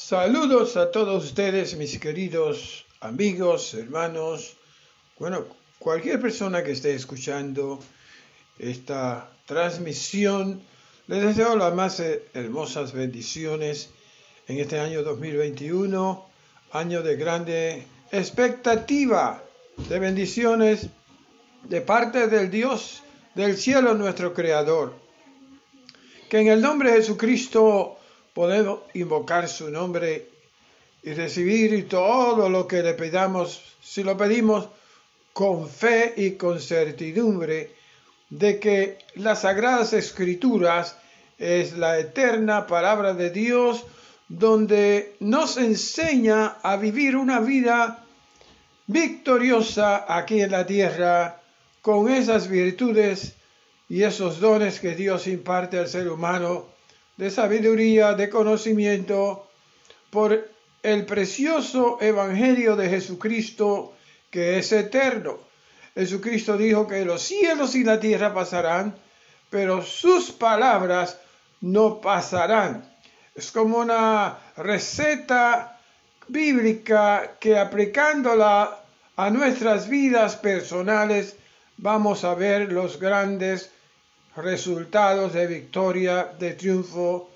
Saludos a todos ustedes, mis queridos amigos, hermanos, bueno, cualquier persona que esté escuchando esta transmisión, les deseo las más hermosas bendiciones en este año 2021, año de grande expectativa de bendiciones de parte del Dios del cielo, nuestro Creador. Que en el nombre de Jesucristo podemos invocar su nombre y recibir todo lo que le pedamos, si lo pedimos con fe y con certidumbre de que las sagradas escrituras es la eterna palabra de Dios donde nos enseña a vivir una vida victoriosa aquí en la tierra con esas virtudes y esos dones que Dios imparte al ser humano de sabiduría, de conocimiento, por el precioso Evangelio de Jesucristo que es eterno. Jesucristo dijo que los cielos y la tierra pasarán, pero sus palabras no pasarán. Es como una receta bíblica que aplicándola a nuestras vidas personales vamos a ver los grandes resultados de victoria, de triunfo,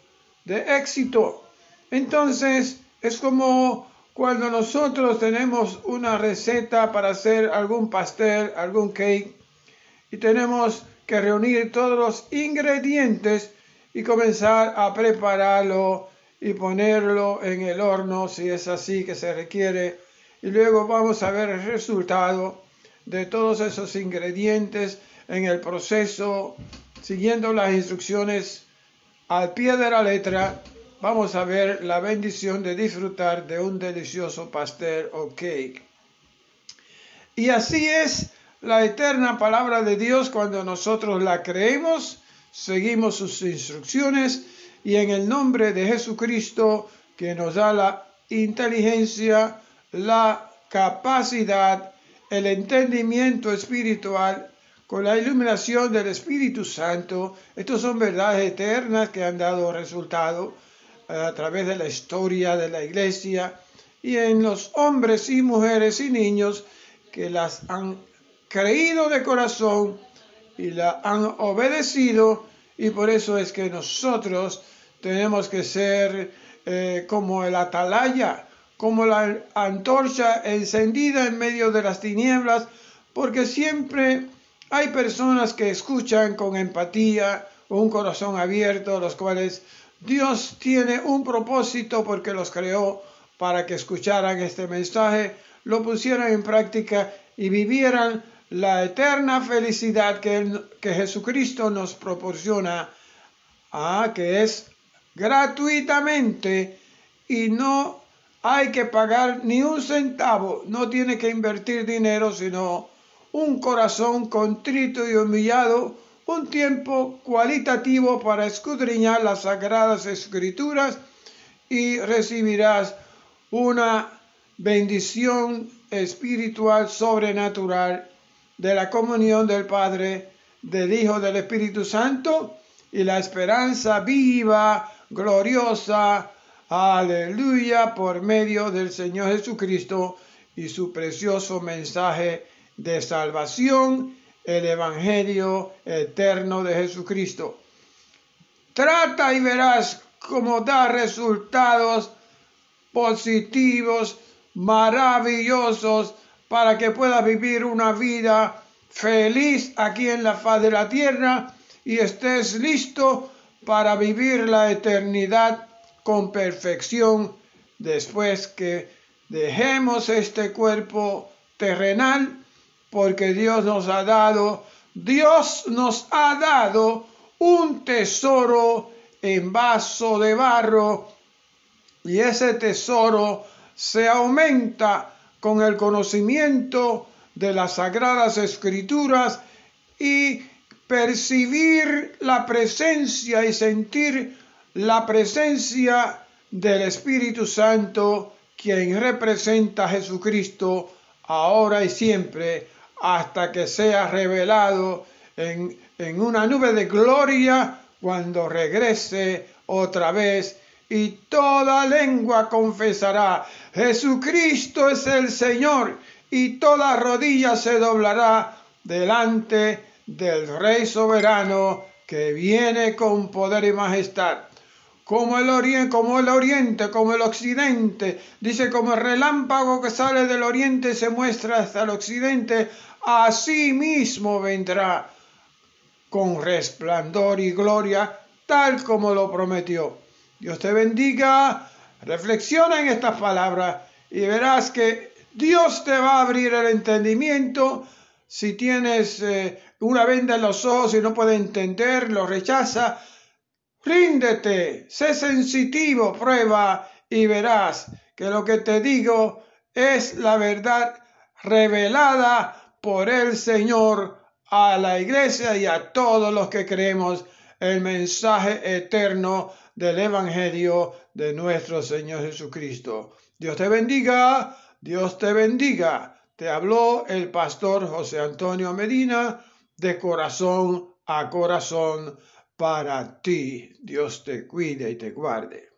de éxito. Entonces, es como cuando nosotros tenemos una receta para hacer algún pastel, algún cake, y tenemos que reunir todos los ingredientes y comenzar a prepararlo y ponerlo en el horno si es así que se requiere. Y luego vamos a ver el resultado de todos esos ingredientes en el proceso siguiendo las instrucciones al pie de la letra, vamos a ver la bendición de disfrutar de un delicioso pastel o cake. Y así es la eterna palabra de Dios cuando nosotros la creemos, seguimos sus instrucciones y en el nombre de Jesucristo que nos da la inteligencia, la capacidad, el entendimiento espiritual con la iluminación del Espíritu Santo. Estos son verdades eternas que han dado resultado eh, a través de la historia de la iglesia y en los hombres y mujeres y niños que las han creído de corazón y la han obedecido y por eso es que nosotros tenemos que ser eh, como el atalaya, como la antorcha encendida en medio de las tinieblas, porque siempre hay personas que escuchan con empatía, un corazón abierto, los cuales Dios tiene un propósito porque los creó para que escucharan este mensaje, lo pusieran en práctica y vivieran la eterna felicidad que, Jesucristo nos proporciona, que es gratuitamente y no hay que pagar ni un centavo, no tiene que invertir dinero, sino un corazón contrito y humillado, un tiempo cualitativo para escudriñar las sagradas escrituras y recibirás una bendición espiritual sobrenatural de la comunión del Padre, del Hijo, del Espíritu Santo y la esperanza viva, gloriosa, aleluya, por medio del Señor Jesucristo y su precioso mensaje de salvación, el Evangelio eterno de Jesucristo. Trata y verás cómo da resultados positivos, maravillosos, para que puedas vivir una vida feliz aquí en la faz de la tierra y estés listo para vivir la eternidad con perfección después que dejemos este cuerpo terrenal porque Dios nos ha dado, Dios nos ha dado un tesoro en vaso de barro. Y ese tesoro se aumenta con el conocimiento de las sagradas escrituras y percibir la presencia y sentir la presencia del Espíritu Santo, quien representa a Jesucristo ahora y siempre hasta que sea revelado en, una nube de gloria cuando regrese otra vez y toda lengua confesará, Jesucristo es el Señor, y toda rodilla se doblará delante del Rey soberano que viene con poder y majestad. Como el, oriente, como el occidente, dice como el relámpago que sale del oriente se muestra hasta el occidente, así mismo vendrá con resplandor y gloria, tal como lo prometió. Dios te bendiga, reflexiona en estas palabras y verás que Dios te va a abrir el entendimiento. Si tienes eh, una venda en los ojos y no puedes entender, lo rechaza, ríndete, sé sensitivo, prueba y verás que lo que te digo es la verdad revelada por el Señor a la iglesia y a todos los que creemos el mensaje eterno del Evangelio de nuestro Señor Jesucristo. Dios te bendiga, Dios te bendiga. Te habló el pastor José Antonio Medina de corazón a corazón para ti. Dios te cuide y te guarde.